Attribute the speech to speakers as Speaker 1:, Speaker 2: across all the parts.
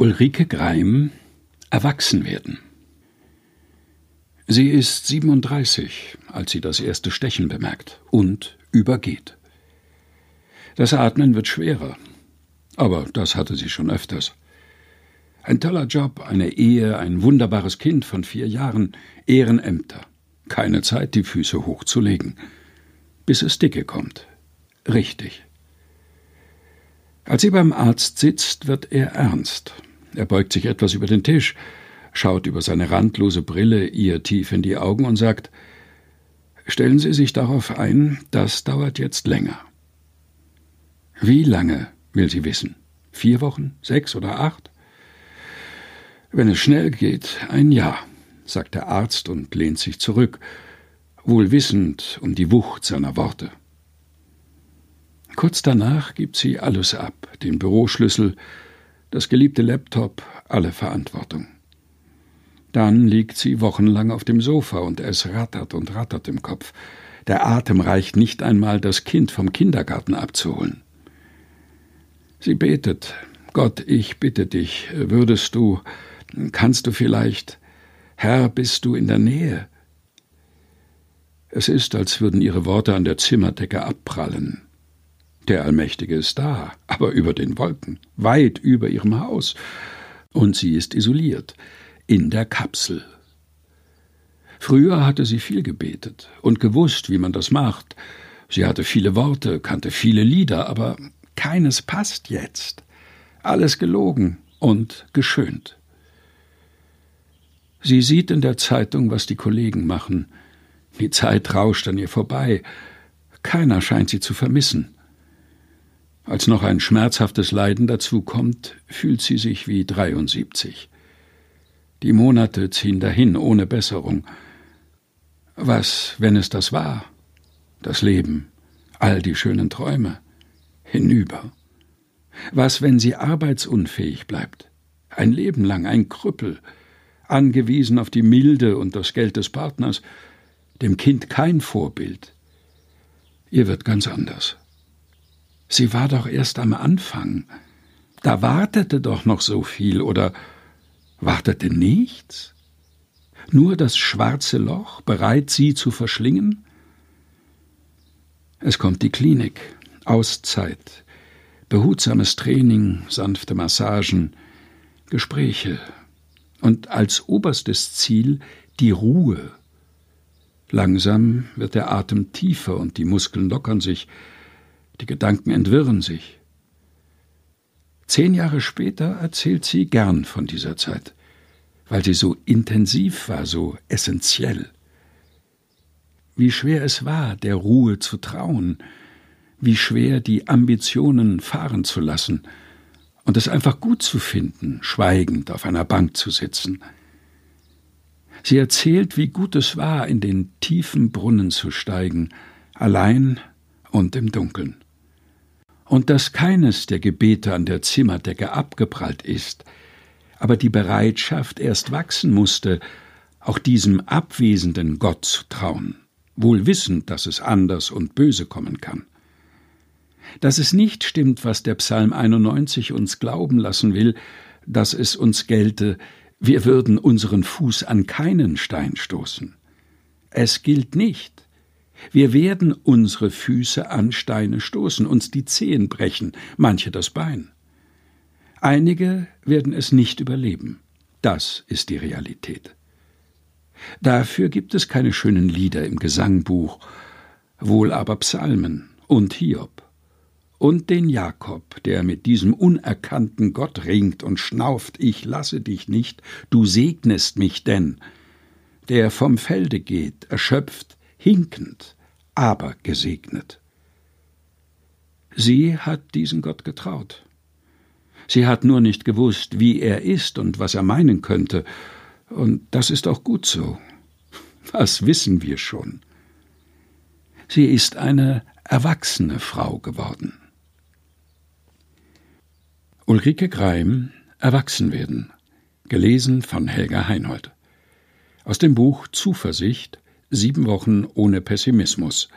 Speaker 1: Ulrike Greim Erwachsen werden. Sie ist 37, als sie das erste Stechen bemerkt und übergeht. Das Atmen wird schwerer, aber das hatte sie schon öfters. Ein toller Job, eine Ehe, ein wunderbares Kind von vier Jahren, Ehrenämter. Keine Zeit, die Füße hochzulegen. Bis es dicke kommt. Richtig. Als sie beim Arzt sitzt, wird er ernst. Er beugt sich etwas über den Tisch, schaut über seine randlose Brille ihr tief in die Augen und sagt Stellen Sie sich darauf ein, das dauert jetzt länger. Wie lange, will sie wissen. Vier Wochen, sechs oder acht? Wenn es schnell geht, ein Jahr, sagt der Arzt und lehnt sich zurück, wohl wissend um die Wucht seiner Worte. Kurz danach gibt sie alles ab, den Büroschlüssel, das geliebte Laptop, alle Verantwortung. Dann liegt sie wochenlang auf dem Sofa und es rattert und rattert im Kopf. Der Atem reicht nicht einmal, das Kind vom Kindergarten abzuholen. Sie betet. Gott, ich bitte dich, würdest du, kannst du vielleicht, Herr, bist du in der Nähe? Es ist, als würden ihre Worte an der Zimmerdecke abprallen. Der Allmächtige ist da, aber über den Wolken, weit über ihrem Haus. Und sie ist isoliert, in der Kapsel. Früher hatte sie viel gebetet und gewusst, wie man das macht. Sie hatte viele Worte, kannte viele Lieder, aber keines passt jetzt. Alles gelogen und geschönt. Sie sieht in der Zeitung, was die Kollegen machen. Die Zeit rauscht an ihr vorbei. Keiner scheint sie zu vermissen. Als noch ein schmerzhaftes Leiden dazukommt, fühlt sie sich wie 73. Die Monate ziehen dahin ohne Besserung. Was, wenn es das war? Das Leben, all die schönen Träume, hinüber. Was, wenn sie arbeitsunfähig bleibt? Ein Leben lang ein Krüppel, angewiesen auf die Milde und das Geld des Partners, dem Kind kein Vorbild. Ihr wird ganz anders. Sie war doch erst am Anfang. Da wartete doch noch so viel, oder wartete nichts? Nur das schwarze Loch, bereit, sie zu verschlingen? Es kommt die Klinik, Auszeit, behutsames Training, sanfte Massagen, Gespräche und als oberstes Ziel die Ruhe. Langsam wird der Atem tiefer und die Muskeln lockern sich, die Gedanken entwirren sich. Zehn Jahre später erzählt sie gern von dieser Zeit, weil sie so intensiv war, so essentiell. Wie schwer es war, der Ruhe zu trauen, wie schwer die Ambitionen fahren zu lassen und es einfach gut zu finden, schweigend auf einer Bank zu sitzen. Sie erzählt, wie gut es war, in den tiefen Brunnen zu steigen, allein und im Dunkeln und dass keines der Gebete an der Zimmerdecke abgeprallt ist, aber die Bereitschaft erst wachsen musste, auch diesem abwesenden Gott zu trauen, wohl wissend, dass es anders und böse kommen kann. Dass es nicht stimmt, was der Psalm 91 uns glauben lassen will, dass es uns gelte, wir würden unseren Fuß an keinen Stein stoßen. Es gilt nicht, wir werden unsere Füße an Steine stoßen, uns die Zehen brechen, manche das Bein. Einige werden es nicht überleben. Das ist die Realität. Dafür gibt es keine schönen Lieder im Gesangbuch, wohl aber Psalmen und Hiob und den Jakob, der mit diesem unerkannten Gott ringt und schnauft, ich lasse dich nicht, du segnest mich denn, der vom Felde geht, erschöpft, hinkend, aber gesegnet. Sie hat diesen Gott getraut. Sie hat nur nicht gewusst, wie er ist und was er meinen könnte, und das ist auch gut so. Was wissen wir schon? Sie ist eine erwachsene Frau geworden. Ulrike Greim Erwachsen werden, gelesen von Helga Heinold. Aus dem Buch Zuversicht Sieben Wochen ohne Pessimismus,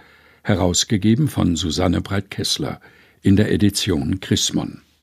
Speaker 1: herausgegeben von Susanne Breit-Kessler in der Edition Chrismon.